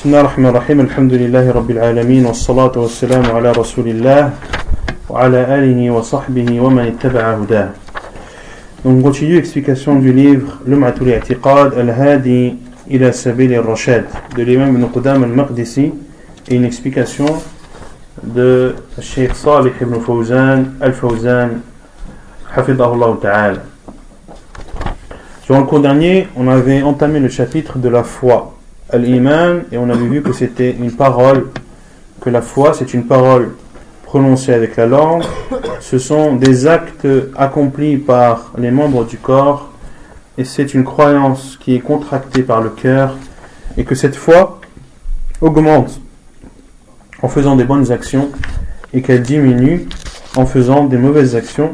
بسم الله الرحمن الرحيم الحمد لله رب العالمين والصلاة والسلام على رسول الله وعلى آله وصحبه ومن اتبع هداه Donc on continue l'explication du livre Lum'atul I'tiqad al-Hadi ila Sabil al-Rashad de l'imam Ibn Qudam al-Maqdisi et une explication de Sheikh Salih ibn Fawzan al-Fawzan hafidahullah ta'ala Durant le cours dernier, on avait entamé le chapitre de la foi, al-Iman, et on avait vu que c'était une parole, que la foi c'est une parole prononcée avec la langue, ce sont des actes accomplis par les membres du corps, et c'est une croyance qui est contractée par le cœur, et que cette foi augmente en faisant des bonnes actions, et qu'elle diminue en faisant des mauvaises actions.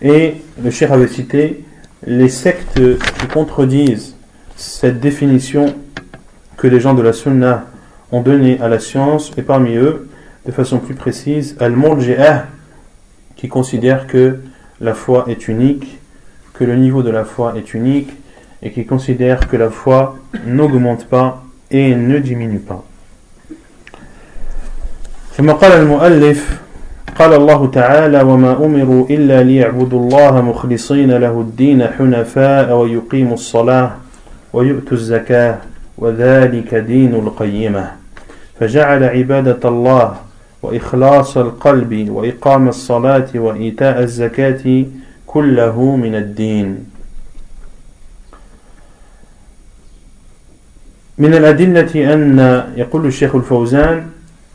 Et le cher avait cité les sectes qui contredisent cette définition que les gens de la Sunna ont donnée à la science, et parmi eux, de façon plus précise, Al-Murji'ah, qui considère que la foi est unique, que le niveau de la foi est unique, et qui considère que la foi n'augmente pas et ne diminue pas. قال الله تعالى وما أمروا إلا ليعبدوا الله مخلصين له الدين حنفاء ويقيموا الصلاة ويؤتوا الزكاة وذلك دين القيمة. فجعل عبادة الله وإخلاص القلب وإقام الصلاة وإيتاء الزكاة كله من الدين. من الأدلة أن يقول الشيخ الفوزان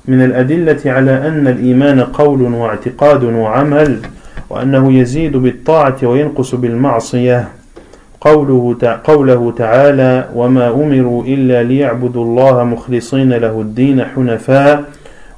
من الأدلة على أن الإيمان قول واعتقاد وعمل وأنه يزيد بالطاعة وينقص بالمعصية. قوله قوله تعالى وما أمروا إلا ليعبدوا الله مخلصين له الدين حنفاء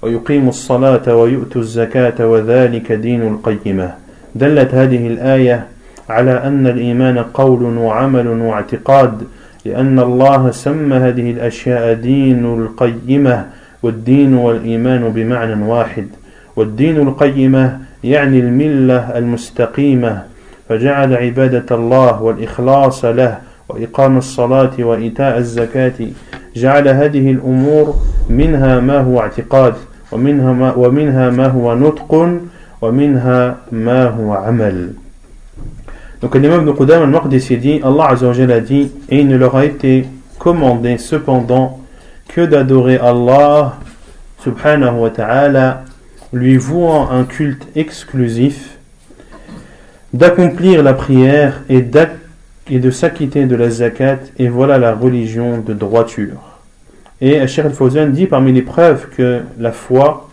ويقيموا الصلاة ويؤتوا الزكاة وذلك دين القيمة. دلت هذه الآية على أن الإيمان قول وعمل واعتقاد لأن الله سمى هذه الأشياء دين القيمة والدين والإيمان بمعنى واحد. والدين القيمة يعني الملة المستقيمة فجعل عبادة الله والإخلاص له وإقام الصلاة وإيتاء الزكاة جعل هذه الأمور منها ما هو اعتقاد ومنها ما, ومنها ما هو نطق ومنها ما هو عمل Donc l'imam de Qudam al-Maqdisi dit, Allah Azzawajal a dit, et il ne leur a été commandé cependant que d'adorer Allah subhanahu wa ta'ala, lui vouant un culte exclusif, d'accomplir la prière et, de s'acquitter de la zakat, et voilà la religion de droiture. Et Cheikh al-Fawzan dit parmi les preuves que la foi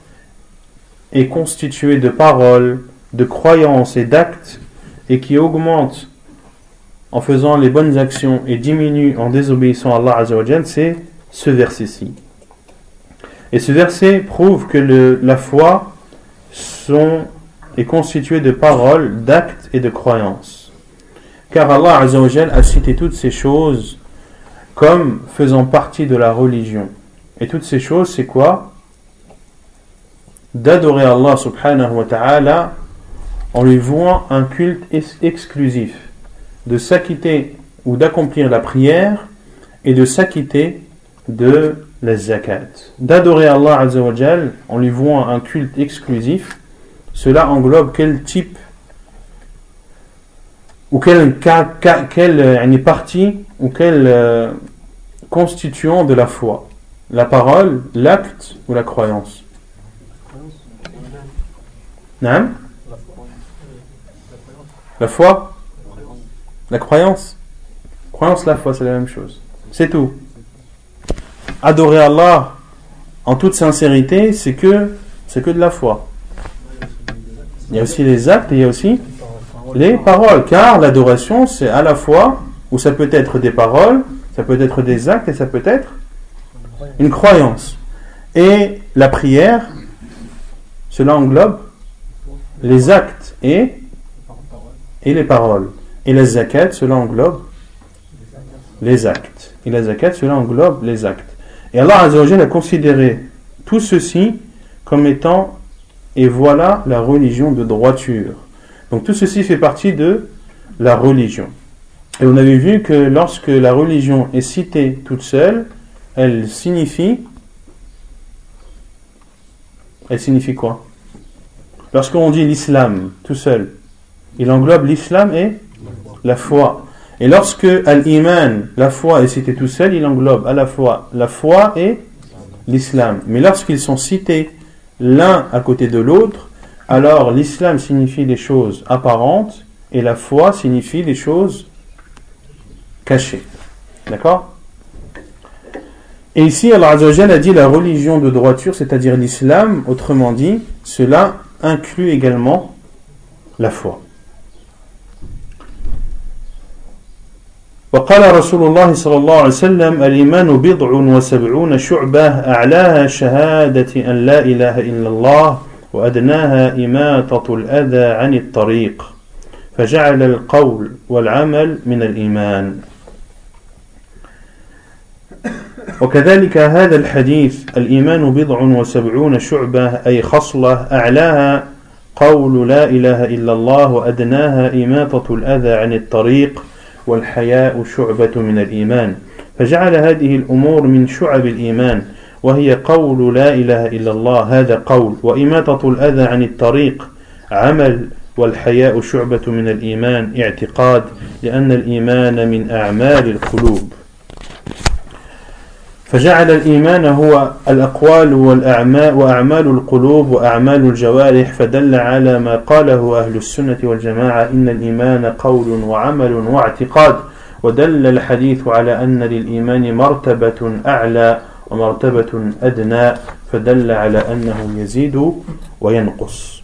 est constituée de paroles, de croyances et d'actes, et qui augmente en faisant les bonnes actions et diminue en désobéissant à Allah Azzawajal, c'est ce verset-ci. Et ce verset prouve que la foi sont, est constituée de paroles, d'actes et de croyances. Car Allah a cité toutes ces choses comme faisant partie de la religion. Et toutes ces choses, c'est quoi? D'adorer Allah subhanahu wa ta'ala en lui vouant un culte exclusif, de s'acquitter ou d'accomplir la prière et de s'acquitter de la zakat. D'adorer Allah Azzawajal en lui vouant un culte exclusif, cela englobe quel type ou quelle, quelle euh, partie ou quel euh, constituant de la foi? La parole, l'acte ou la croyance? Non La foi. La croyance. Croyance, la foi, c'est la même chose. C'est tout. Adorer Allah en toute sincérité, c'est que c'est que de la foi. Il y a aussi les actes et il y a aussi les paroles, car l'adoration c'est à la fois, ou ça peut être des paroles, ça peut être des actes et ça peut être une croyance. Et la prière, cela englobe les actes et, et les paroles. Et la zakat, cela englobe les actes. Et la zakat, cela englobe les actes. Et Allah a considéré tout ceci comme étant, et voilà la religion de droiture. Donc tout ceci fait partie de la religion. Et on avait vu que lorsque la religion est citée toute seule, elle signifie elle signifie quoi? Lorsqu'on dit l'islam tout seul, il englobe l'islam et la foi. Et lorsque al-iman, la foi, est citée tout seul, il englobe à la fois la foi et l'islam. Mais lorsqu'ils sont cités l'un à côté de l'autre, alors l'islam signifie les choses apparentes et la foi signifie les choses cachées. D'accord? Et ici, Allah a dit la religion de droiture, c'est-à-dire l'islam, autrement dit, cela inclut également la foi. وقال رسول الله صلى الله عليه وسلم الإيمان بضع وسبعون شعبة أعلاها شهادة أن لا إله إلا الله وأدناها إماتة الأذى عن الطريق. فجعل القول والعمل من الإيمان. وكذلك هذا الحديث الإيمان بضع وسبعون شعبة أي خصلة أعلاها قول لا إله إلا الله وأدناها إماتة الأذى عن الطريق. والحياء شعبة من الإيمان. فجعل هذه الأمور من شعب الإيمان وهي قول لا إله إلا الله هذا قول. وإماتة الأذى عن الطريق عمل. والحياء شعبة من الإيمان اعتقاد. لأن الإيمان من أعمال القلوب. فجعل الإيمان هو الأقوال والأعمال وأعمال القلوب وأعمال الجوارح فدل على ما قاله أهل السنة والجماعة إن الإيمان قول وعمل واعتقاد. ودل الحديث على أن للإيمان مرتبة أعلى ومرتبة أدنى فدل على أنه يزيد وينقص.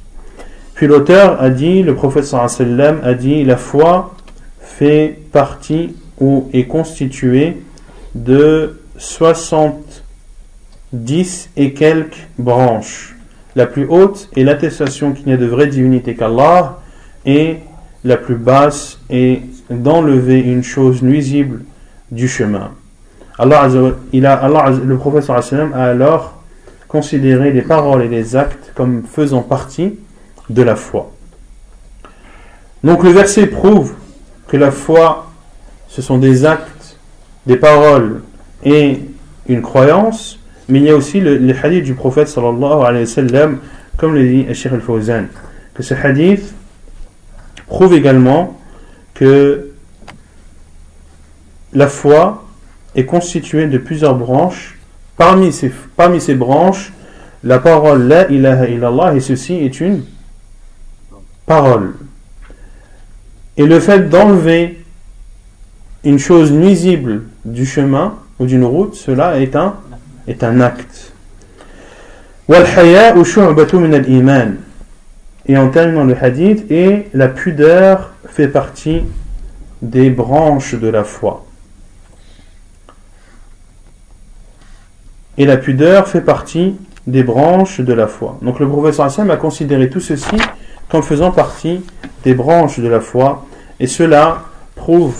Puis l'auteur a dit, le prophète sallam a dit, la foi fait partie ou est constituée de 70 et quelques branches. La plus haute est l'attestation qu'il n'y a de vraie divinité qu'Allah, et la plus basse est d'enlever une chose nuisible du chemin. Allah, il a, Allah le prophète a alors considéré les paroles et les actes comme faisant partie de la foi. Donc le verset prouve que la foi, ce sont des actes, des paroles et une croyance, mais il y a aussi le, le hadith du prophète sallallahu alayhi wa sallam, comme le dit Sheikh al-Fawzan, que ce hadith prouve également que la foi est constituée de plusieurs branches. Parmi ces, parmi ces branches, la parole La ilaha illallah, et ceci est une parole. Et le fait d'enlever une chose nuisible du chemin, d'une route, cela est un, est un acte. Et en terminant le hadith, et la pudeur fait partie des branches de la foi. Et la pudeur fait partie des branches de la foi. Donc le professeur Hassan a considéré tout ceci comme faisant partie des branches de la foi. Et cela prouve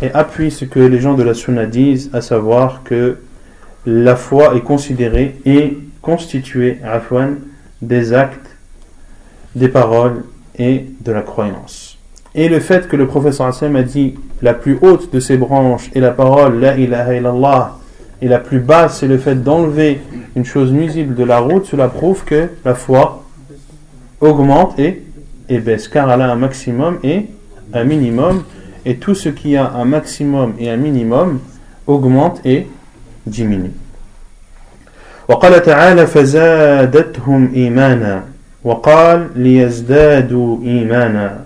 et appuie ce que les gens de la Sunna disent, à savoir que la foi est considérée et constituée afwan, des actes, des paroles et de la croyance. Et le fait que le professeur Hassan a dit la plus haute de ces branches est la parole La ilaha illallah et la plus basse c'est le fait d'enlever une chose nuisible de la route, cela prouve que la foi augmente et, et baisse car elle a un maximum et un minimum et tout ce qui a un maximum et un minimum augmente et diminue. وقال تعالى فزادتهم إيمانا وقال ليزدادوا إيمانا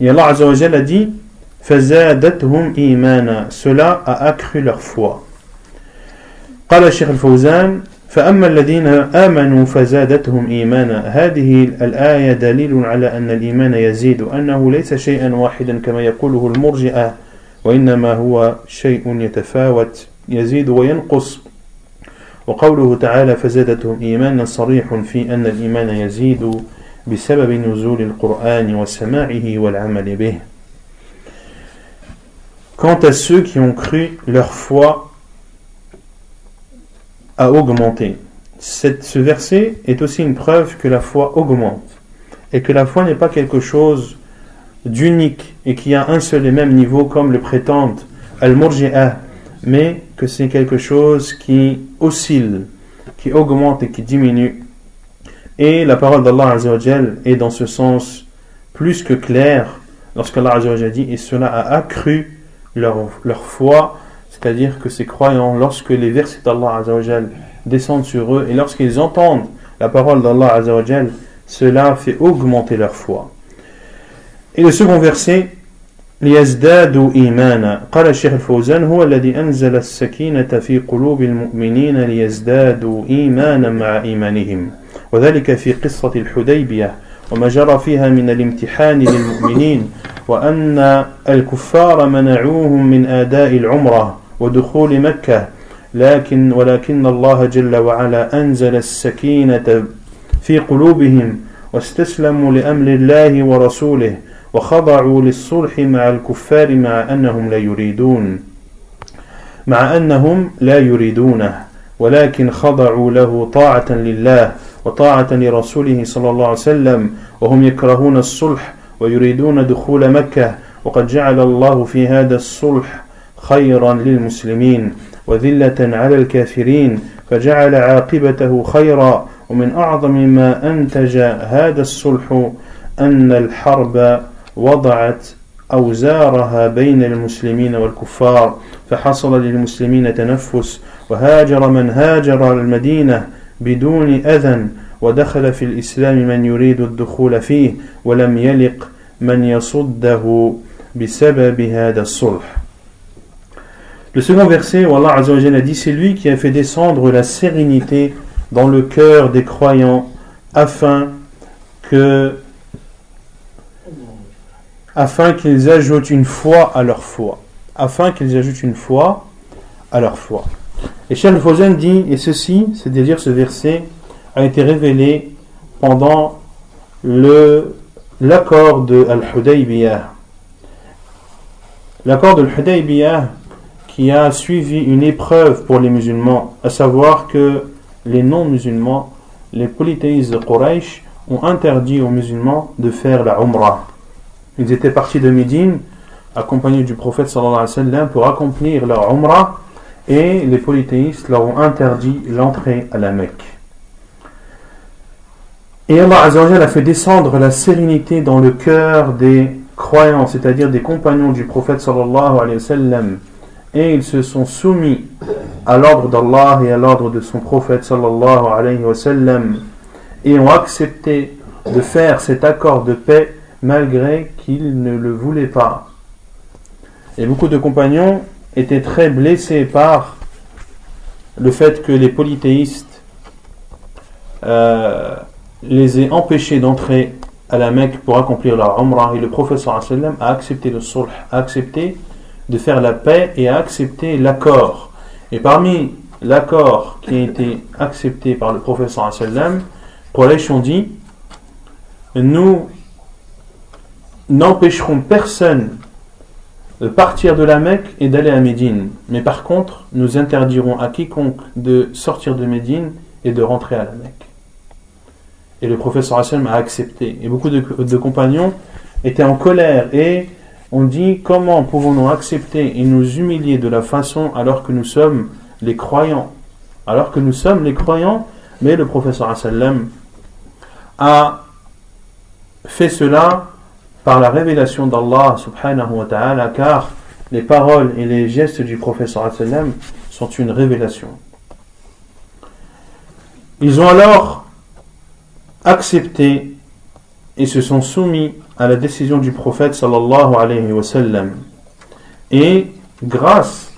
Et Allah Azza wa Jalla a dit فزادتهم إيمانا cela a accru leur foi قال الشيخ الفوزان فأما الذين آمنوا فزادتهم إيمانا. هذه الآية دليل على أن الإيمان يزيد أنه ليس شيئا واحدا كما يقوله المرجئة وإنما هو شيء يتفاوت يزيد وينقص. وقوله تعالى فزادتهم إيمانا صريح في أن الإيمان يزيد بسبب نزول القرآن وسماعه والعمل به. Quant à ceux qui ont cru, leur foi a augmenté. ce verset est aussi une preuve que la foi augmente et que la foi n'est pas quelque chose d'unique et qui a un seul et même niveau comme le prétendent Al-Murji'ah mais que c'est quelque chose qui oscille, qui augmente et qui diminue. Et la parole d'Allah est dans ce sens plus que claire lorsqu'Allah dit et cela a accru leur, leur foi, c'est-à-dire que ces croyants, lorsque les versets d'Allah descendent sur eux et lorsqu'ils entendent la parole d'Allah cela fait augmenter leur foi. Et le second verset, ليزدادوا إيمانا قال الشيخ الفوزان هو الذي أنزل السكينة في قلوب المؤمنين ليزدادوا إيمانا مع إيمانهم وذلك في قصة الحديبية وما جرى فيها من الامتحان للمؤمنين وأن الكفار منعوهم من آداء العمرة ودخول مكة. لكن ولكن الله جل وعلا أنزل السكينة في قلوبهم واستسلموا لأمر الله ورسوله وخضعوا للصلح مع الكفار مع أنهم لا يريدون. مع أنهم لا يريدونه. ولكن خضعوا له طاعة لله وطاعة لرسوله صلى الله عليه وسلم وهم يكرهون الصلح ويريدون دخول مكة. وقد جعل الله في هذا الصلح خيرا للمسلمين وذلة على الكافرين فجعل عاقبته خيرا. ومن أعظم ما أنتج هذا الصلح أن الحرب وضعت أوزارها بين المسلمين والكفار فحصل للمسلمين تنفس. وهاجر من هاجر المدينة بدون أذى ودخل في الإسلام من يريد الدخول فيه ولم يلق من يصده بسبب هذا الصلح. Le second verset où Allah a dit c'est lui qui a fait descendre la sérénité dans le cœur des croyants afin que qu'ils ajoutent une foi à leur foi. Afin qu'ils ajoutent une foi à leur foi. Et Cheikh Fawzan dit et ceci c'est-à-dire ce verset a été révélé pendant l'accord de Al-Hudaybiyah. L'accord de Al-Hudaybiyah qui a suivi une épreuve pour les musulmans, à savoir que les non-musulmans, les polythéistes de Quraysh, ont interdit aux musulmans de faire la Umrah. Ils étaient partis de Médine, accompagnés du prophète sallallahu pour accomplir leur Umrah, et les polythéistes leur ont interdit l'entrée à la Mecque. Et Allah a fait descendre la sérénité dans le cœur des croyants, c'est-à-dire des compagnons du prophète sallallahu alayhi wa et ils se sont soumis à l'ordre d'Allah et à l'ordre de son prophète sallallahu alayhi et ont accepté de faire cet accord de paix malgré qu'ils ne le voulaient pas. Et beaucoup de compagnons étaient très blessés par le fait que les polythéistes euh, les aient empêchés d'entrer à la Mecque pour accomplir leur Umrah et le prophète a accepté le sulh, a accepté de faire la paix et à accepter l'accord. Et parmi l'accord qui a été accepté par le professeur sallam, Quraysh ont dit Nous n'empêcherons personne de partir de la Mecque et d'aller à Médine. Mais par contre, nous interdirons à quiconque de sortir de Médine et de rentrer à la Mecque. Et le professeur sallam a accepté. Et beaucoup de, de compagnons étaient en colère et on dit comment pouvons-nous accepter et nous humilier de la façon alors que nous sommes les croyants? Alors que nous sommes les croyants? Mais le professeur sallam a fait cela par la révélation d'Allah subhanahu wa ta'ala car les paroles et les gestes du professeur sallam sont une révélation. Ils ont alors accepté et se sont soumis à la décision du prophète sallallahu alayhi wa sallam. Et grâce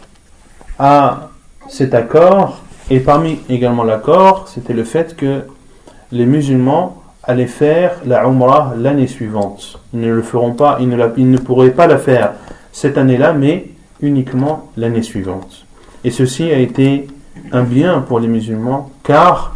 à cet accord, et parmi également l'accord, c'était le fait que les musulmans allaient faire la Umrah l'année suivante. Ils ne le feront pas, ils ne, ils ne pourraient pas la faire cette année-là, mais uniquement l'année suivante. Et ceci a été un bien pour les musulmans, car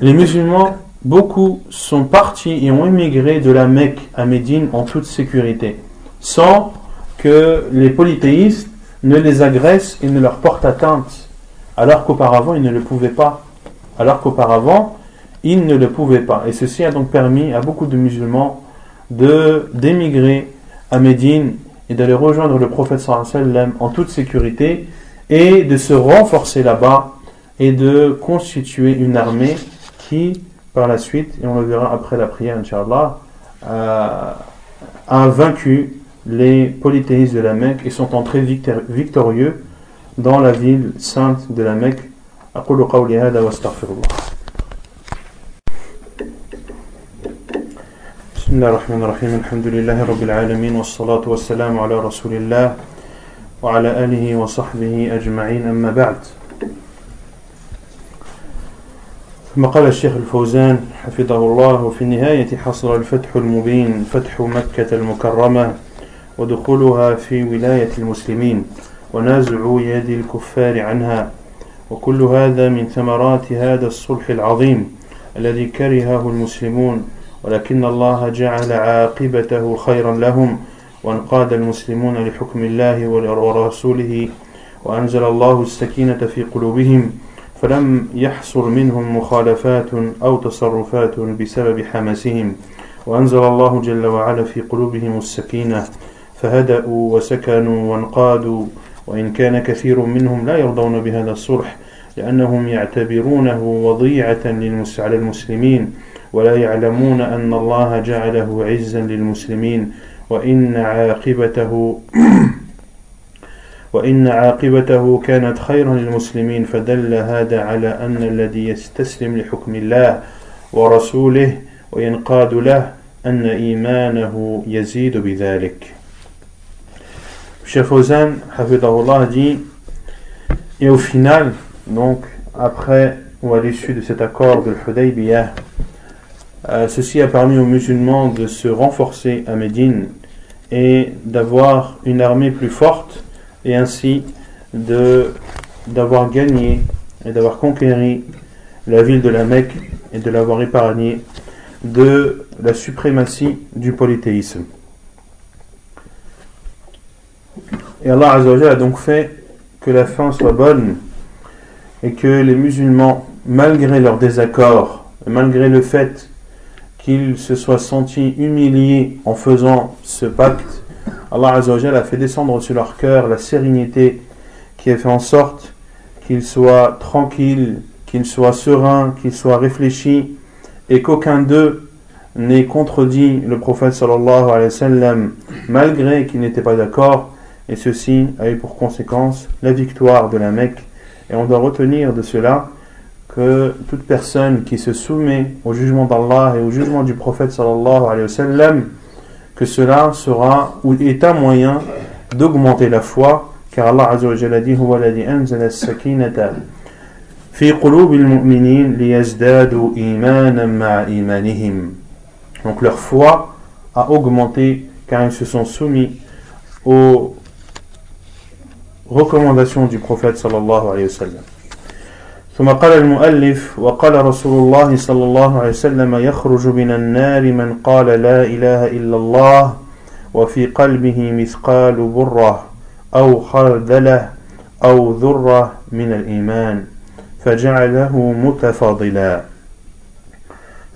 les musulmans beaucoup sont partis et ont émigré de la Mecque à Médine en toute sécurité, sans que les polythéistes ne les agressent et ne leur portent atteinte, alors qu'auparavant ils ne le pouvaient pas. Alors qu'auparavant ils ne le pouvaient pas. Et ceci a donc permis à beaucoup de musulmans de d'émigrer à Médine et d'aller rejoindre le prophète sallam en toute sécurité et de se renforcer là-bas et de constituer une armée qui, par la suite, et on le verra après la prière, Inch'Allah, euh, a vaincu les polythéistes de la Mecque et sont entrés victorieux dans la ville sainte de la Mecque. أقول قولي هذا واستغفر الله بسم الله الرحمن الرحيم الحمد لله رب العالمين والصلاة والسلام على رسول الله وعلى آله وصحبه أجمعين أما بعد ثم قال الشيخ الفوزان حفظه الله في النهاية حصل الفتح المبين فتح مكة المكرمة ودخولها في ولاية المسلمين ونازع يد الكفار عنها. وكل هذا من ثمرات هذا الصلح العظيم الذي كرهه المسلمون ولكن الله جعل عاقبته خيرا لهم وانقاد المسلمون لحكم الله ورسوله وأنزل الله السكينة في قلوبهم. فلم يحصل منهم مخالفات أو تصرفات بسبب حماسهم وأنزل الله جل وعلا في قلوبهم السكينة فهدأوا وسكنوا وانقادوا وإن كان كثير منهم لا يرضون بهذا الصلح لأنهم يعتبرونه وضيعة على المسلمين ولا يعلمون أن الله جعله عزا للمسلمين وإن عاقبته وإن عاقبته كانت خيرا للمسلمين فدل هذا على أن الذي يستسلم لحكم الله ورسوله وينقاد له أن إيمانه يزيد بذلك Cheikh Fawzan, dit, et au final, donc, après ou à l'issue de cet accord de l'Hudaybiyah, euh, ceci a permis aux musulmans de se renforcer à Médine et d'avoir une armée plus forte et ainsi d'avoir gagné et d'avoir conquéri la ville de la Mecque et de l'avoir épargné de la suprématie du polythéisme. Et Allah a donc fait que la fin soit bonne et que les musulmans, malgré leur désaccord, malgré le fait qu'ils se soient sentis humiliés en faisant ce pacte, Allah a fait descendre sur leur cœur la sérénité qui a fait en sorte qu'ils soient tranquilles, qu'ils soient sereins, qu'ils soient réfléchis et qu'aucun d'eux n'ait contredit le prophète sallallahu alayhi malgré qu'ils n'étaient pas d'accord et ceci a eu pour conséquence la victoire de la Mecque. Et on doit retenir de cela que toute personne qui se soumet au jugement d'Allah et au jugement du prophète sallallahu alayhi que cela sera ou est un moyen d'augmenter la foi, car Allah azza wa jalla dit huwa alladhi anzala as-sakinata fi qulubil mu'minin liyazdadu imanan ma'a imanihim. Donc leur foi a augmenté car ils se sont soumis au recommandation du prophète sallallahu alayhi wa sallam. ثم قال المؤلف وقال رسول الله صلى الله عليه وسلم يخرج من النار من قال لا إله إلا الله وفي قلبه مثقال بره أو خردلة أو ذرة من الإيمان فجعله متفاضلا.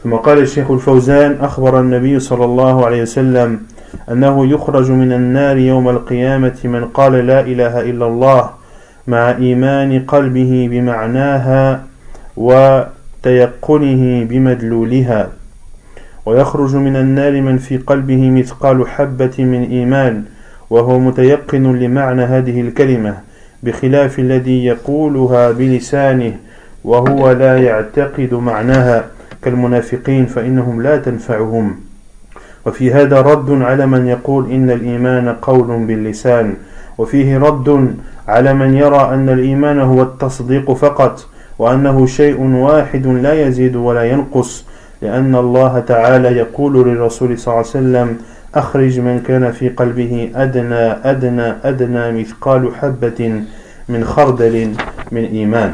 ثم قال الشيخ الفوزان أخبر النبي صلى الله عليه وسلم أنه يخرج من النار يوم القيامة من قال لا إله إلا الله مع إيمان قلبه بمعناها وتيقنه بمدلولها. ويخرج من النار من في قلبه مثقال حبة من إيمان وهو متيقن لمعنى هذه الكلمة بخلاف الذي يقولها بلسانه وهو لا يعتقد معناها. كالمنافقين فإنهم لا تنفعهم. وفي هذا رد على من يقول إن الإيمان قول باللسان. وفيه رد على من يرى أن الإيمان هو التصديق فقط وأنه شيء واحد لا يزيد ولا ينقص لأن الله تعالى يقول للرسول صلى الله عليه وسلم أخرج من كان في قلبه أدنى أدنى أدنى مثقال حبة من خردل من إيمان.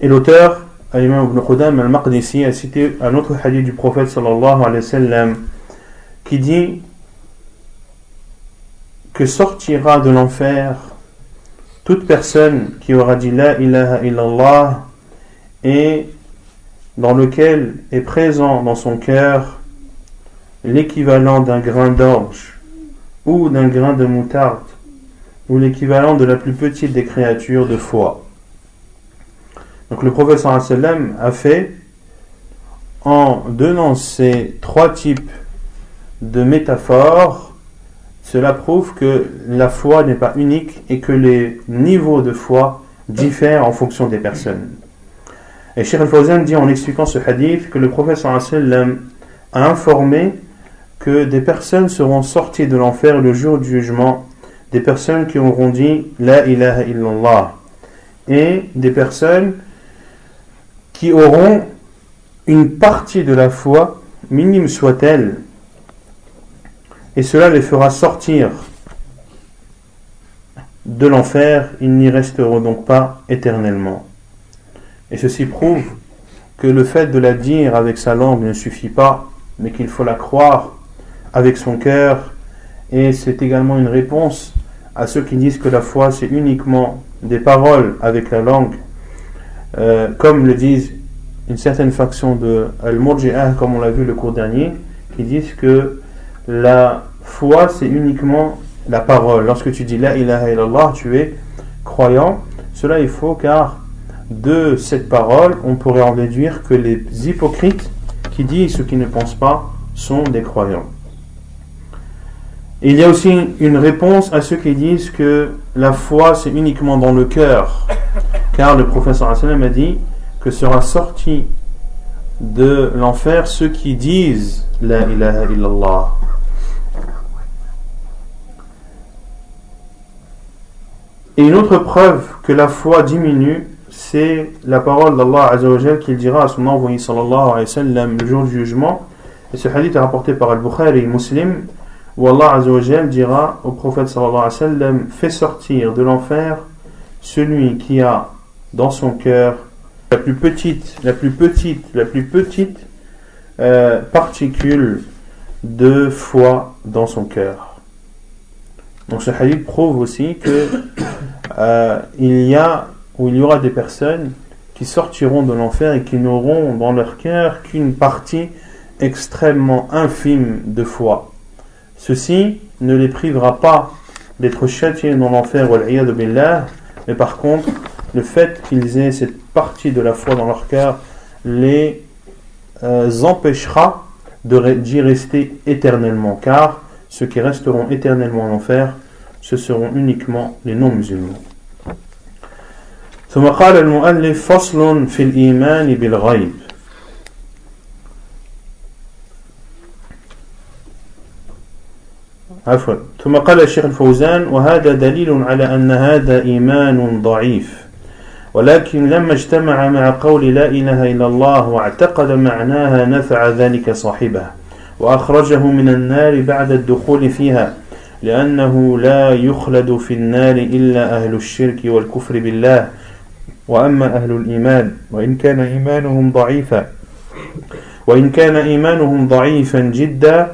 Et l'auteur L'imam Ibn Qudam al-Maqdisi a cité un autre hadith du prophète sallallahu dit que sortira de l'enfer toute personne qui aura dit La ilaha illallah et dans lequel est présent dans son cœur l'équivalent d'un grain d'orge ou d'un grain de moutarde ou l'équivalent de la plus petite des créatures de foi. Donc le professeur a fait en donnant ces trois types de métaphores, cela prouve que la foi n'est pas unique et que les niveaux de foi diffèrent en fonction des personnes. Et Sheikh al-Fawzan dit en expliquant ce hadith que le sallam a informé que des personnes seront sorties de l'enfer le jour du jugement, des personnes qui auront dit La ilaha illallah, et des personnes qui auront une partie de la foi, minime soit-elle, et cela les fera sortir de l'enfer, ils n'y resteront donc pas éternellement. Et ceci prouve que le fait de la dire avec sa langue ne suffit pas, mais qu'il faut la croire avec son cœur. Et c'est également une réponse à ceux qui disent que la foi c'est uniquement des paroles avec la langue, euh, comme le disent une certaine faction de Al-Murji'ah, comme on l'a vu le cours dernier, qui disent que la foi c'est uniquement la parole. Lorsque tu dis La ilaha illallah, tu es croyant. Cela est faux car de cette parole, on pourrait en déduire que les hypocrites qui disent ce qu'ils ne pensent pas sont des croyants. il y a aussi une réponse à ceux qui disent que la foi c'est uniquement dans le cœur, car le professeur a dit que sera sorti de l'enfer ceux qui disent La ilaha illallah. Et une autre preuve que la foi diminue, c'est la parole d'Allah qu'il dira à son envoyé alayhi le jour du jugement. Et ce hadith est rapporté par Al-Bukhari et Muslim, où Allah dira au prophète sallallahu alayhi Fais sortir de l'enfer celui qui a dans son cœur la plus petite, la plus petite, la plus petite euh, particule de foi dans son cœur. Donc ce hadith prouve aussi que euh, il y a ou il y aura des personnes qui sortiront de l'enfer et qui n'auront dans leur cœur qu'une partie extrêmement infime de foi. Ceci ne les privera pas d'être châtiés dans l'enfer, mais par contre, le fait qu'ils aient cette partie de la foi dans leur cœur les euh, empêchera d'y rester éternellement, car ceux qui resteront éternellement en enfer, ce seront uniquement les non-musulmans. ثم قال المؤلف فصل في الإيمان بالغيب عفوا ثم قال الشيخ الفوزان وهذا دليل على أن هذا إيمان ضعيف ولكن لما اجتمع مع قول لا إله إلا الله واعتقد معناها نفع ذلك صاحبه وأخرجه من النار بعد الدخول فيها لأنه لا يخلد في النار إلا أهل الشرك والكفر بالله. وأما أهل الإيمان وإن كان إيمانهم ضعيفا وإن كان إيمانهم ضعيفا جدا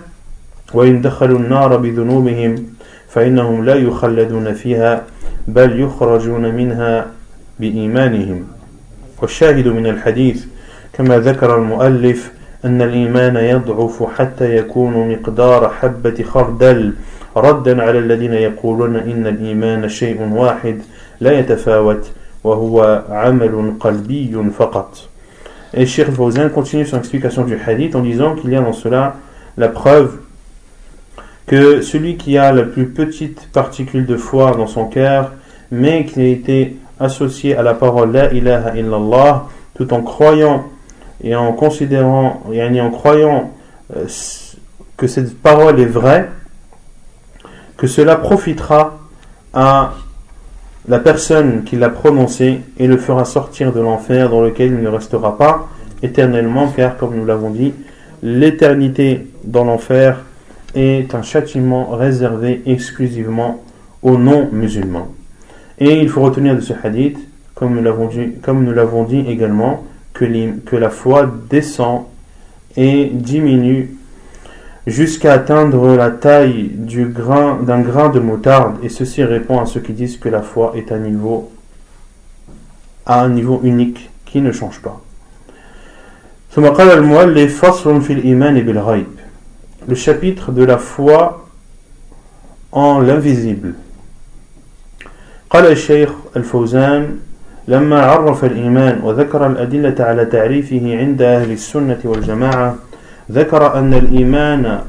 وإن دخلوا النار بذنوبهم فإنهم لا يخلدون فيها بل يخرجون منها بإيمانهم. والشاهد من الحديث كما ذكر المؤلف أن الإيمان يضعف حتى يكون مقدار حبة خردل ردا على الذين يقولون إن الإيمان شيء واحد لا يتفاوت Et Sheikh Fawzan continue son explication du hadith en disant qu'il y a dans cela la preuve que celui qui a la plus petite particule de foi dans son cœur, mais qui a été associé à la parole La ilaha illallah, tout en croyant et en considérant et en croyant euh, que cette parole est vraie, que cela profitera à la personne qui l'a prononcé et le fera sortir de l'enfer dans lequel il ne restera pas éternellement, car comme nous l'avons dit, l'éternité dans l'enfer est un châtiment réservé exclusivement aux non-musulmans. Et il faut retenir de ce hadith, comme nous l'avons dit, comme nous l'avons dit également, que, que la foi descend et diminue jusqu'à atteindre la taille du grain d'un grain de moutarde et ceci répond à ceux qui disent que la foi est à niveau à un niveau unique qui ne change pas. Le chapitre de la foi en l'invisible. قال الشيخ الفوزان لما عرف الإيمان وذكر الأدلة على تعريفه عند أهل السنة والجماعة ذكر أن الإيمان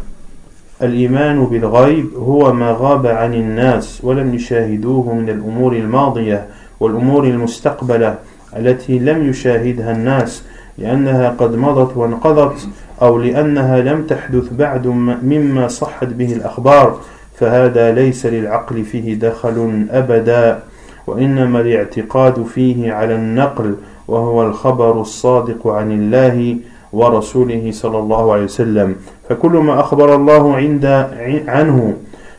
الإيمان بالغيب هو ما غاب عن الناس ولم يشاهدوه من الأمور الماضية والأمور المستقبلة التي لم يشاهدها الناس لأنها قد مضت وانقضت أو لأنها لم تحدث بعد مما صحت به الأخبار فهذا ليس للعقل فيه دخل أبدا. وإنما الاعتقاد فيه على النقل وهو الخبر الصادق عن الله ورسوله صلى الله عليه وسلم. فكل ما أخبر الله عند عنه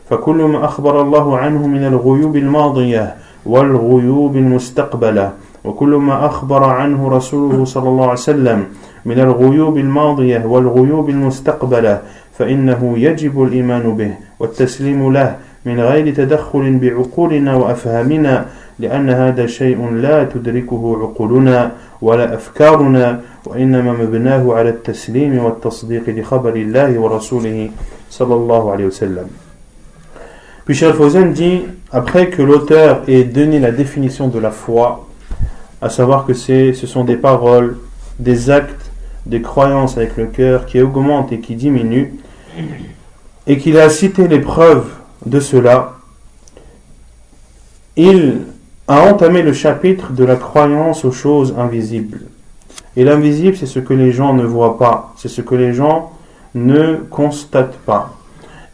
فكل ما أخبر الله عنه من الغيوب الماضية والغيوب المستقبلة وكل ما أخبر عنه رسوله صلى الله عليه وسلم من الغيوب الماضية والغيوب المستقبلة فإنه يجب الإيمان به والتسليم له من غير تدخل بعقولنا وأفهامنا لأن هذا شيء لا تدركه عقولنا ولا أفكارنا وإنما مبناه على التسليم والتصديق لخبر الله ورسوله صلى الله عليه وسلم Puis Cheikh Fawzan dit, après que l'auteur ait donné la définition de la foi, à savoir que ce sont des paroles, des actes, des croyances avec le cœur qui augmentent et qui diminuent, et qu'il a cité les preuves de cela, il a entamé le chapitre de la croyance aux choses invisibles. Et l'invisible, c'est ce que les gens ne voient pas, c'est ce que les gens ne constatent pas.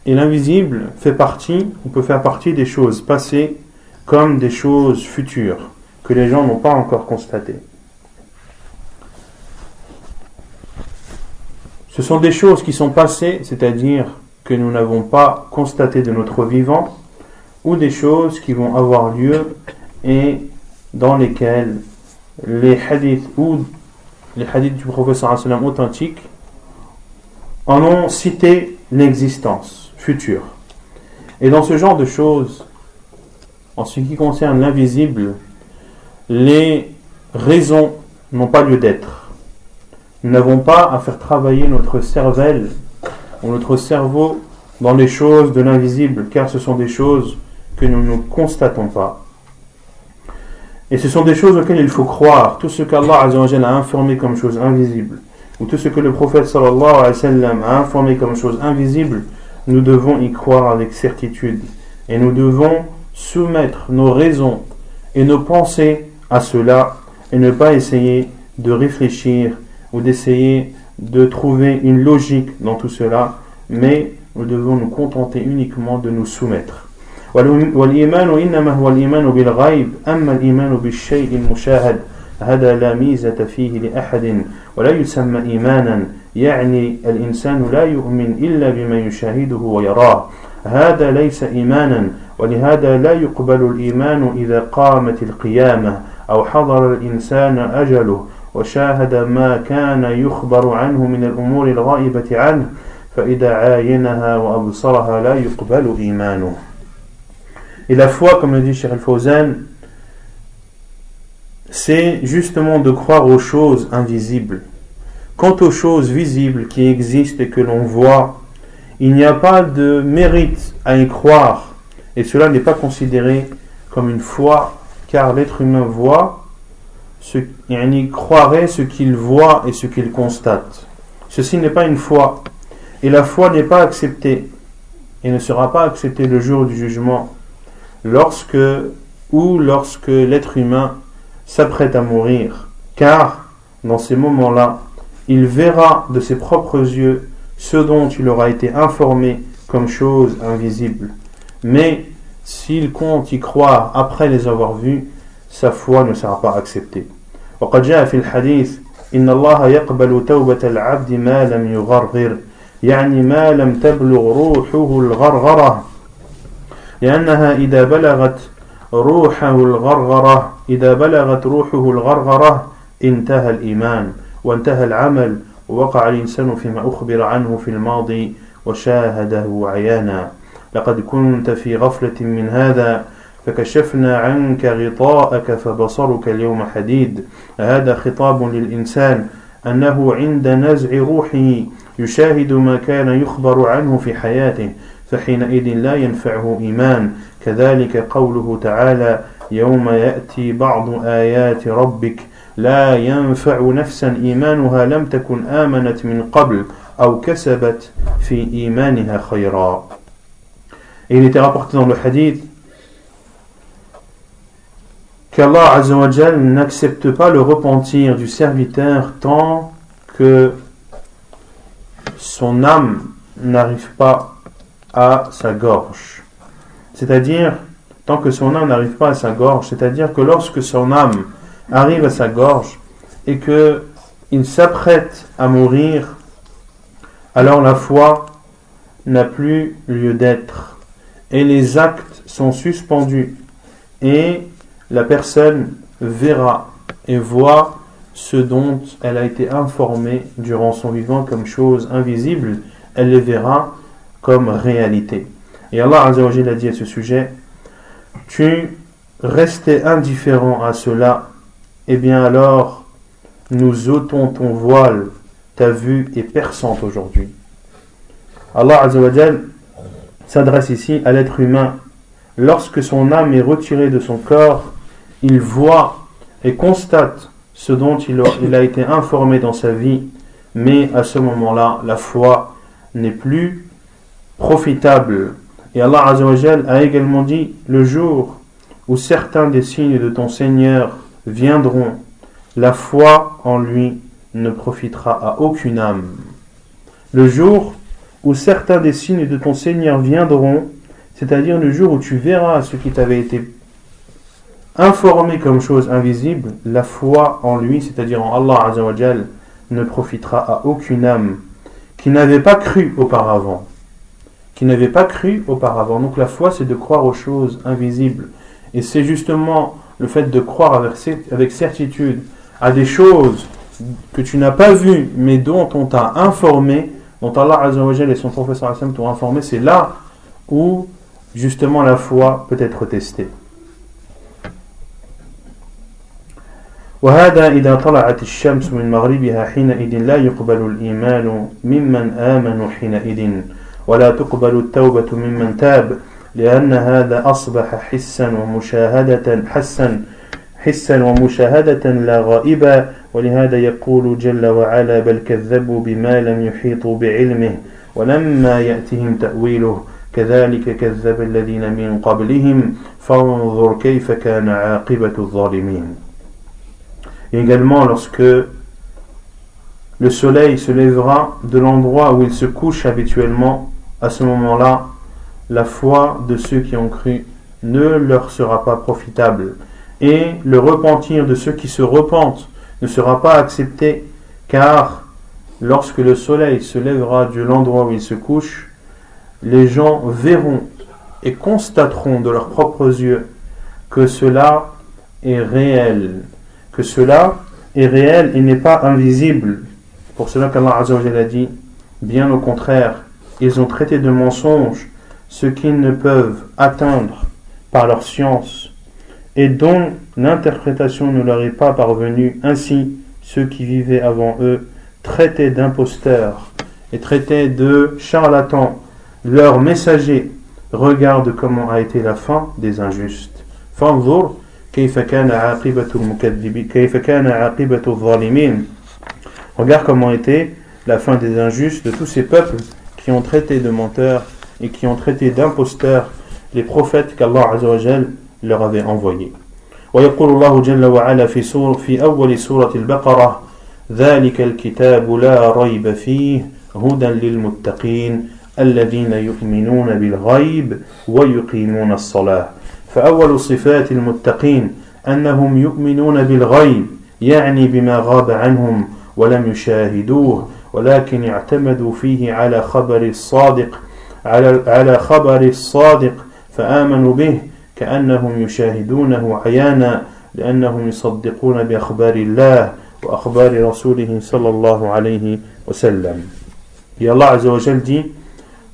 Et l'invisible fait partie, on peut faire partie des choses passées comme des choses futures que les gens n'ont pas encore constatées. Ce sont des choses qui sont passées, c'est-à-dire que nous n'avons pas constaté de notre vivant, ou des choses qui vont avoir lieu et dans lesquelles les hadiths ou les hadiths du professeur authentiques en ont cité l'existence future. Et dans ce genre de choses, en ce qui concerne l'invisible, les raisons n'ont pas lieu d'être. Nous n'avons pas à faire travailler notre cervelle ou notre cerveau dans les choses de l'invisible, car ce sont des choses que nous ne constatons pas. Et ce sont des choses auxquelles il faut croire. Tout ce qu'Allah a informé comme chose invisible, ou tout ce que le prophète sallallahu alayhi wa sallam a informé comme chose invisible, nous devons y croire avec certitude. Et nous devons soumettre nos raisons et nos pensées à cela et ne pas essayer de réfléchir ou d'essayer de trouver une logique dans tout cela, mais nous devons nous contenter uniquement de nous soumettre. والإيمان إنما هو الإيمان بالغيب أما الإيمان بالشيء المشاهد هذا لا ميزة فيه لأحد ولا يسمى إيمانا يعني الإنسان لا يؤمن إلا بما يشاهده ويراه. هذا ليس إيمانا ولهذا لا يقبل الإيمان إذا قامت القيامة أو حضر الإنسان أجله وشاهد ما كان يخبر عنه من الأمور الغائبة عنه فإذا عاينها وأبصرها لا يقبل إيمانه. Et la foi, comme le dit Cheikh Al-Fawzan, c'est justement de croire aux choses invisibles. Quant aux choses visibles qui existent et que l'on voit, il n'y a pas de mérite à y croire. Et cela n'est pas considéré comme une foi, car l'être humain voit, ce, il croirait ce qu'il voit et ce qu'il constate. Ceci n'est pas une foi. Et la foi n'est pas acceptée et ne sera pas acceptée le jour du jugement lorsque ou lorsque l'être humain s'apprête à mourir, car dans ces moments-là, il verra de ses propres yeux ce dont il aura été informé comme chose invisible. Mais s'il compte y croire après les avoir vus, sa foi ne sera pas acceptée. وقد جاء في الحديث إن الله يقبل توبة العبد ما لم يغرغر يعني ما لم تبلغ روحه الغرغرة لأنها إذا بلغت روحه الغرغرة إذا بلغت روحه الغرغرة انتهى الإيمان وانتهى العمل ووقع الإنسان فيما أخبر عنه في الماضي وشاهده عيانا. لقد كنت في غفلة من هذا فكشفنا عنك غطاءك فبصرك اليوم حديد. هذا خطاب للإنسان أنه عند نزع روحه يشاهد ما كان يخبر عنه في حياته. فحينئذ لا ينفعه إيمان. كذلك قوله تعالى يوم يأتي بعض آيات ربك لا ينفع نفسا إيمانها لم تكن آمنت من قبل أو كسبت في إيمانها خيرا. Il était rapporté dans le hadith qu'Allah n'accepte pas le repentir du serviteur tant que son âme n'arrive pas à sa gorge. C'est-à-dire, tant que son âme n'arrive pas à sa gorge, c'est-à-dire que lorsque son âme arrive à sa gorge et que il s'apprête à mourir, alors la foi n'a plus lieu d'être et les actes sont suspendus et la personne verra et voit ce dont elle a été informée durant son vivant comme chose invisible, elle les verra comme réalité. Et Allah a dit à ce sujet, tu restais indifférent à cela, eh bien alors nous ôtons ton voile, ta vue est perçante aujourd'hui. Allah s'adresse ici à l'être humain. Lorsque son âme est retirée de son corps, il voit et constate ce dont il a, été informé dans sa vie, mais à ce moment-là, la foi n'est plus profitable. Et Allah a également dit, le jour où certains des signes de ton Seigneur viendront, la foi en lui ne profitera à aucune âme. Le jour où certains des signes de ton Seigneur viendront, c'est-à-dire le jour où tu verras ce qui t'avait été informé comme chose invisible, la foi en lui, c'est-à-dire en Allah Azzawajal, ne profitera à aucune âme qui n'avait pas cru auparavant Qui n'avait pas cru auparavant. Donc la foi, c'est de croire aux choses invisibles. Et c'est justement le fait de croire avec, certitude à des choses que tu n'as pas vues, mais dont on t'a informé, dont Allah Azzawajal et son professeur t'ont informé, c'est là où justement la foi peut être testée. وهذا إذا طلعت الشمس من مغربها حينئذ لا يقبل الإيمان ممن آمنوا حينئذ ولا تقبل التوبة ممن تاب لأن هذا أصبح حسا ومشاهدة حسا حسا ومشاهدة لا غائبا ولهذا يقول جل وعلا بل كذبوا بما لم يحيطوا بعلمه ولما يأتهم تأويله كذلك كذب الذين من قبلهم فانظر كيف كان عاقبة الظالمين. Également lorsque le soleil se lèvera de l'endroit où il se couche habituellement, à ce moment-là, la foi de ceux qui ont cru ne leur sera pas profitable. Et le repentir de ceux qui se repentent ne sera pas accepté, car lorsque le soleil se lèvera de l'endroit où il se couche, les gens verront et constateront de leurs propres yeux que cela est réel, que cela est réel et n'est pas invisible. Pour cela qu'Allah a dit, bien au contraire, ils ont traité de mensonges ce qu'ils ne peuvent atteindre par leur science et dont l'interprétation ne leur est pas parvenue. Ainsi, ceux qui vivaient avant eux traitaient d'imposteurs et traitaient de charlatans leurs messagers. Regarde comment a été la fin des injustes. Regarde comment était la fin des injustes de tous ces peuples qui ont traité de menteurs et qui ont traité d'imposteurs les prophètes qu'Allah leur avait envoyés. ويقول الله جل وعلا في سورة في أول سورة البقرة ذلك الكتاب لا ريب فيه هدى للمتقين الذين يؤمنون بالغيب ويقيمون الصلاة فأول صفات المتقين أنهم يؤمنون بالغيب يعني بما غاب عنهم ولم يشاهدوه ولكن اعتمدوا فيه على خبر الصادق على على خبر الصادق فآمنوا به كأنهم يشاهدونه عيانا لأنهم يصدقون بأخبار الله وأخبار رسوله صلى الله عليه وسلم. Et Allah Azza wa dit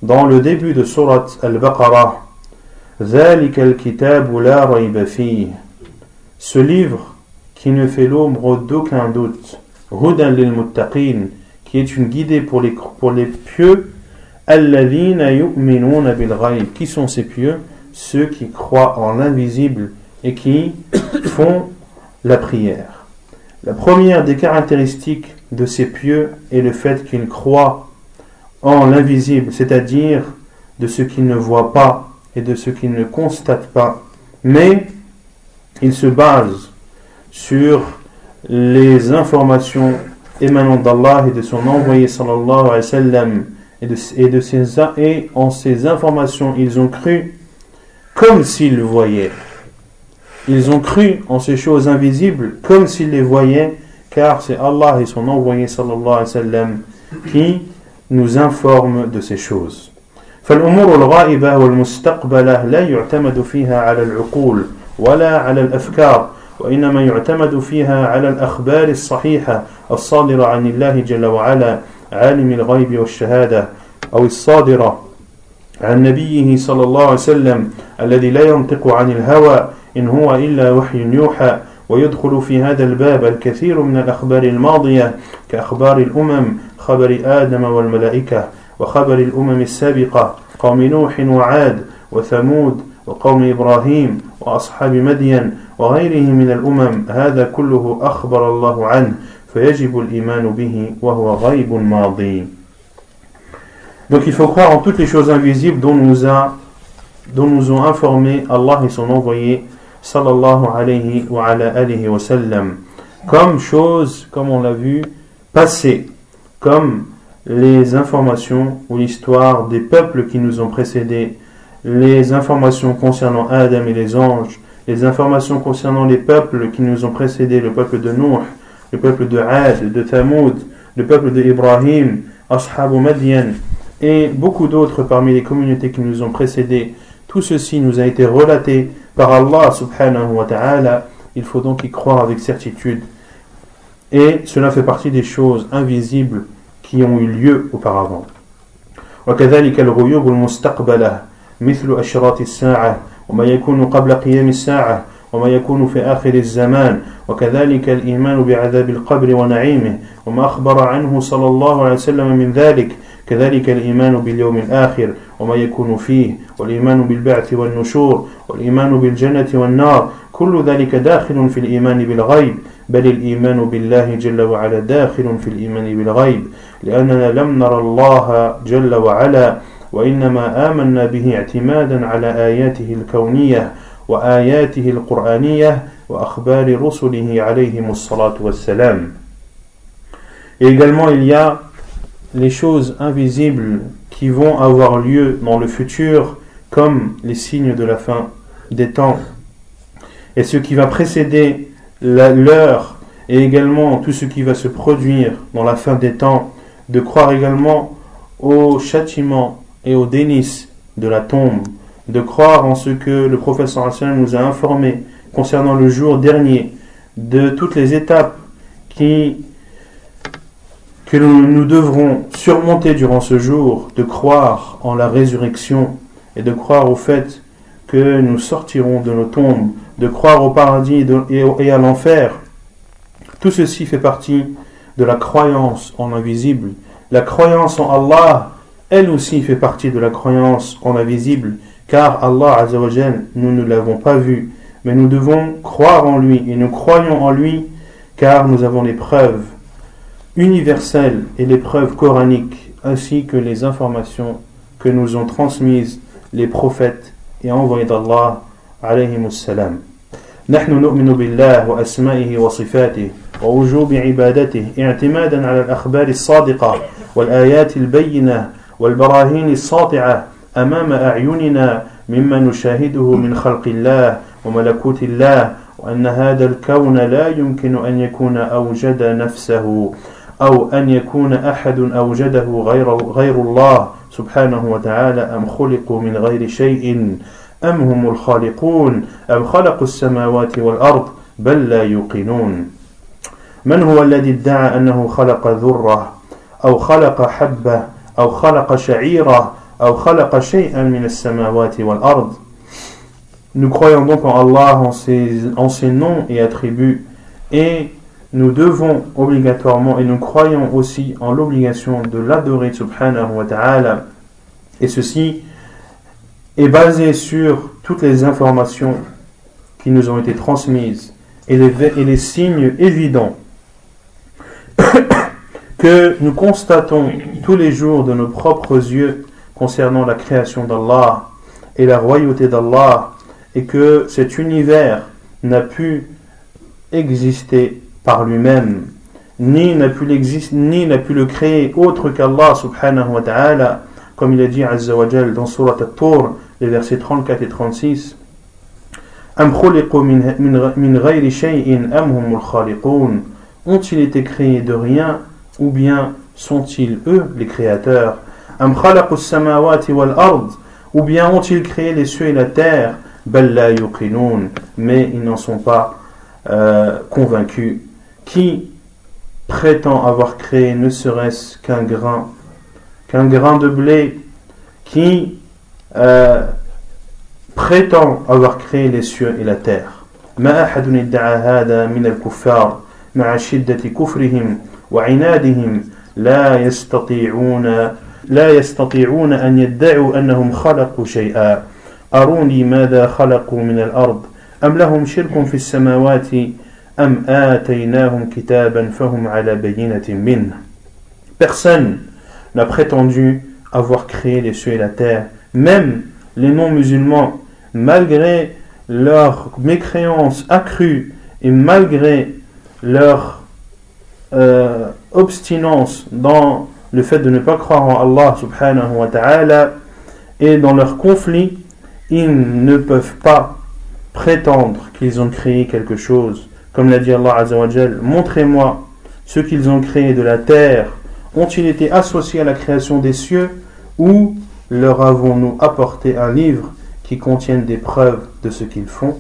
dans le début de Surat Al-Baqarah Ce livre qui ne fait l'ombre d'aucun doute, qui est une guidée pour les, pour les pieux, qui sont ces pieux? Ceux qui croient en l'invisible et qui font la prière. La première des caractéristiques de ces pieux est le fait qu'ils croient en l'invisible, c'est-à-dire de ce qu'ils ne voient pas et de ce qu'ils ne constatent pas, mais ils se basent sur les informations émanant d'Allah et de son envoyé sallallahu alayhi wa sallam et, de, et, de ces, et en ces informations ils ont cru comme s'ils le voyaient. Ils ont cru en ces choses invisibles comme s'ils les voyaient car c'est Allah et son envoyé sallallahu alayhi wa sallam qui nous informent de ces choses. فالأمور الغائبة والمستقبلة لا يعتمد فيها على العقول ولا على الأفكار وإنما يعتمد فيها على الأخبار الصحيحة الصادرة عن الله جل وعلا عالم الغيب والشهادة أو الصادرة عن نبيه صلى الله عليه وسلم الذي لا ينطق عن الهوى إن هو إلا وحي يوحى. ويدخل في هذا الباب الكثير من الأخبار الماضية كأخبار الأمم خبر آدم والملائكة وخبر الأمم السابقة قوم نوح وعاد وثمود وقوم إبراهيم وأصحاب مدين وغيره من الأمم هذا كله أخبر الله عنه فيجب الإيمان به وهو غيب ماضي Donc il faut croire en toutes les choses invisibles dont nous, a, dont nous ont informé Allah et son envoyé sallallahu alayhi wa ala alihi wa sallam comme choses, comme on l'a vu, passées, comme les informations ou l'histoire des peuples qui nous ont précédés, les informations concernant Adam et les anges, les informations concernant les peuples qui nous ont précédés, le peuple de Nuh, le peuple de Ad, de Thamoud, le peuple de Ibrahim, Ashabu Madian, et beaucoup d'autres parmi les communautés qui nous ont précédés. Tout ceci nous a été relaté par Allah subhanahu wa ta'ala. Il faut donc y croire avec certitude. Et cela fait partie des choses invisibles qui ont eu lieu auparavant. وكذلك الغيوب المستقبلة مثل أشراط الساعة وما يكون قبل قيام الساعة وما يكون في آخر الزمان وكذلك الإيمان بعذاب القبر ونعيمه وما أخبر عنه صلى الله عليه وسلم من ذلك كذلك الإيمان باليوم الآخر وما يكون فيه والإيمان بالبعث والنشور والإيمان بالجنة والنار كل ذلك داخل في الإيمان بالغيب بل الإيمان بالله جل وعلا داخل في الإيمان بالغيب لأننا لم نرى الله جل وعلا وإنما آمنا به اعتمادا على آياته الكونية وآياته القرآنية وأخبار رسله عليهم الصلاة والسلام Et également, il y a les choses invisibles qui vont avoir lieu dans le futur, comme les signes de la fin des temps. Et ce qui va précéder l'heure, et également tout ce qui va se produire dans la fin des temps, de croire également au châtiment et au délice de la tombe, de croire en ce que le Hassan nous a informé concernant le jour dernier, de toutes les étapes qui que nous devrons surmonter durant ce jour, de croire en la résurrection et de croire au fait que nous sortirons de nos tombes, de croire au paradis et à l'enfer. Tout ceci fait partie de la croyance en l'invisible. La croyance en Allah, elle aussi fait partie de la croyance en l'invisible, car Allah Azzawajal, nous ne l'avons pas vu, mais nous devons croire en lui et nous croyons en lui, car nous avons les preuves universelle et les preuves coraniques ainsi que les informations que nous ont transmises les prophètes et envoyés d'Allah alayhim salam. نحن نؤمن بالله وأسمائه وصفاته ووجوب عبادته اعتمادا على الأخبار الصادقة والآيات البينة والبراهين الساطعة أمام أعيننا مما نشاهده من خلق الله وملكوت الله وأن هذا الكون لا يمكن أن يكون أوجد نفسه أو أن يكون أحد أوجده غير, غير الله سبحانه وتعالى أم خلقوا من غير شيء؟ أم هم الخالقون؟ أم خلقوا السماوات والأرض؟ بل لا يوقنون. من هو الذي ادعى أنه خلق ذرة أو خلق حبة أو خلق شعيرة أو خلق شيئا من السماوات والأرض Nous croyons donc en Allah, en ses, en ses noms et attributs, et nous devons obligatoirement et nous croyons aussi en l'obligation de l'adorer subhanahu wa ta'ala et ceci est basé sur toutes les informations qui nous ont été transmises et les, et les signes évidents que nous constatons tous les jours de nos propres yeux concernant la création d'Allah et la royauté d'Allah et que cet univers n'a pu exister par lui-même ni n'a pu, ni n'a pu le créer autre qu'Allah subhanahu wa ta'ala comme il a dit Azza wa dans Surat At-Tur les versets 34 et 36 ont-ils été créés de rien ou bien sont-ils eux les créateurs ou bien ont-ils créé les cieux et la terre mais ils n'en sont pas euh, convaincus qui prétend avoir créé ne serait-ce qu'un grain qu'un grain de blé qui euh, prétend avoir créé les cieux et la terre ما أحد ادعى هذا من الكفار مع شدة كفرهم وعنادهم لا يستطيعون لا يستطيعون أن يدعوا أنهم خلقوا شيئا. أروني ماذا خلقوا من الأرض؟ أم لهم شرك في السماوات؟ أم آتيناهم كتابا فهم على بينة منه؟ Personne n'a prétendu avoir créé les cieux et la terre. Même les non-musulmans, malgré leur mécréance accrue et malgré leur euh, obstinence dans le fait de ne pas croire en Allah subhanahu wa ta'ala et dans leur conflit, ils ne peuvent pas prétendre qu'ils ont créé quelque chose. Comme l'a dit Allah Azzawajal, montrez-moi ce qu'ils ont créé de la terre. Ont-ils été associés à la création des cieux ou leur avons-nous apporté un livre qui contienne des preuves de ce qu'ils font?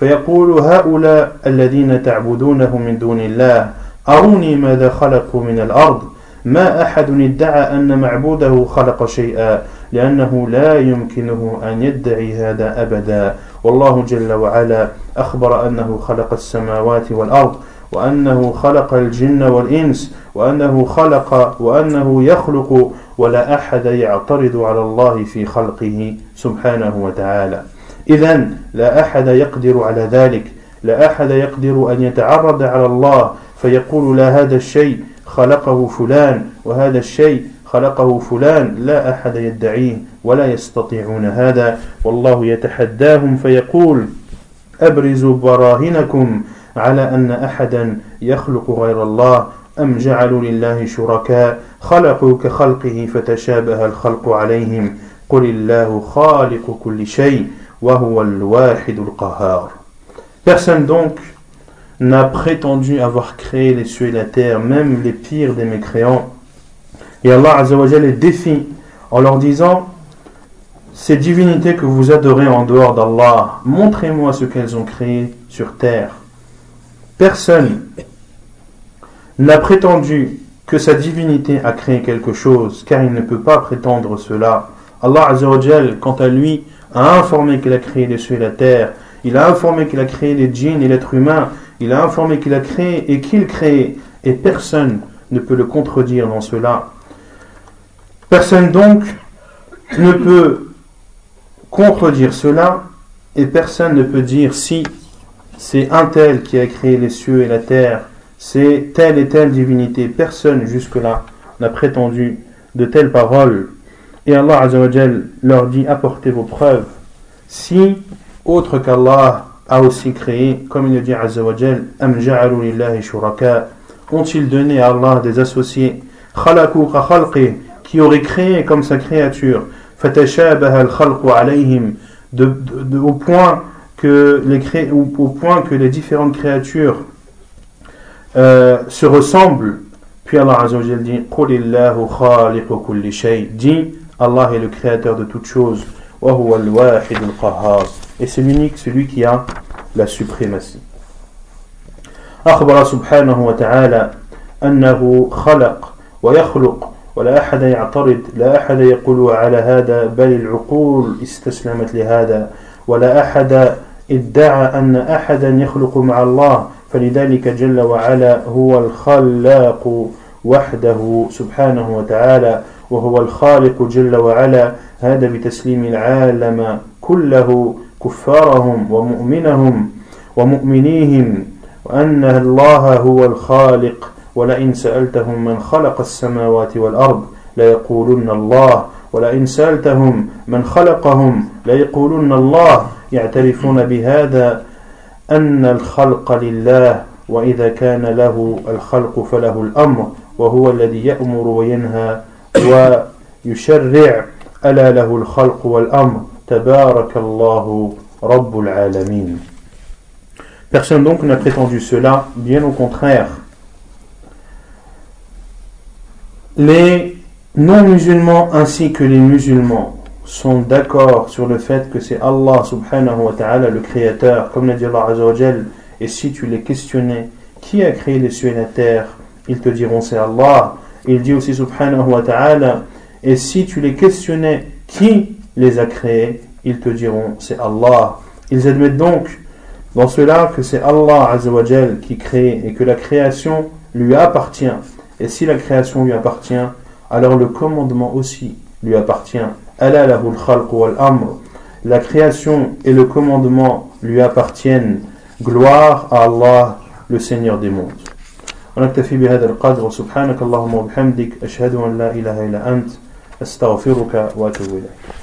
فيقول هؤلاء الذين تعبدونهم من دون الله أروني ماذا خلقوا من الأرض؟ ما أحد ادعى أن معبوده خلق شيئا لأنه لا يمكنه أن يدعي هذا أبدا. والله جل وعلا أخبر أنه خلق السماوات والأرض وأنه خلق الجن والإنس وأنه خلق وأنه يخلق ولا أحد يعترض على الله في خلقه سبحانه وتعالى. إذا لا أحد يقدر على ذلك. لا أحد يقدر أن يتعرض على الله فيقول لا هذا الشيء خلقه فلان وهذا الشيء خلقه فلان. لا أحد يدعيه ولا يستطيعون هذا. والله يتحداهم فيقول أبرزوا براهنكم على أن أحدا يخلق غير الله أم جعلوا لله شركاء خلقوا كخلقه فتشابه الخلق عليهم. قل الله خالق كل شيء Personne donc n'a prétendu avoir créé les cieux et la terre, même les pires des mécréants. Et Allah Azzawajal les défie en leur disant Ces divinités que vous adorez en dehors d'Allah, montrez-moi ce qu'elles ont créé sur terre. Personne n'a prétendu que sa divinité a créé quelque chose, car il ne peut pas prétendre cela. Allah quant à lui, a informé qu'il a créé les cieux et la terre. Il a informé qu'il a créé les djinns et l'être humain. Il a informé qu'il a créé et qu'il crée. Et personne ne peut le contredire dans cela. Personne donc ne peut contredire cela et personne ne peut dire si c'est un tel qui a créé les cieux et la terre, c'est telle et telle divinité. Personne jusque-là n'a prétendu de telles paroles. Et Allah Azzawajal leur dit apportez vos preuves. Si autre qu'Allah a aussi créé, comme il le dit Azzawajal, Am shuraka, ont-ils donné à Allah des associés qui aurait créé comme sa créature, au point que les au point que les différentes créatures euh, se ressemblent. Puis Allah Azzawajal dit Dit Allah est le créateur de toutes choses. Et c'est l'unique, celui qui a la suprématie. أخبر سبحانه وتعالى أنه خلق ويخلق ولا أحد يعترض لا أحد يقول على هذا بل العقول استسلمت لهذا ولا أحد ادعى أن أحدا يخلق مع الله فلذلك جل وعلا هو الخلاق وحده سبحانه وتعالى وهو الخالق جل وعلا هذا بتسليم العالم كله كفارهم ومؤمنهم ومؤمنيهم وأن الله هو الخالق ولئن سألتهم من خلق السماوات والأرض ليقولن الله ولئن سألتهم من خلقهم ليقولن الله يعترفون بهذا أن الخلق لله وإذا كان له الخلق فله الأمر وهو الذي يأمر وينهى ويشرع ألا له الخلق والأمر تبارك الله رب العالمين Personne donc n'a prétendu cela, bien au contraire. Les non-musulmans ainsi que les musulmans sont d'accord sur le fait que c'est Allah subhanahu wa ta'ala le créateur, comme l'a dit Allah azawajal, et si tu les questionnais, qui a créé les cieux et la terre Ils te diront c'est Allah. il dit aussi subhanahu wa ta'ala, et si tu les questionnais, qui les a créés Ils te diront c'est Allah. Ils admettent donc dans cela que c'est Allah azawajal qui crée et que la création lui appartient. Et si la création lui appartient, alors le commandement aussi lui appartient. La création et le commandement lui appartiennent. Gloire à Allah, le Seigneur des mondes. ونكتفي بهذا القدر. وسبحانك اللهم وبحمدك أشهد أن لا إله إلا أنت أستغفرك وأتوب إليك.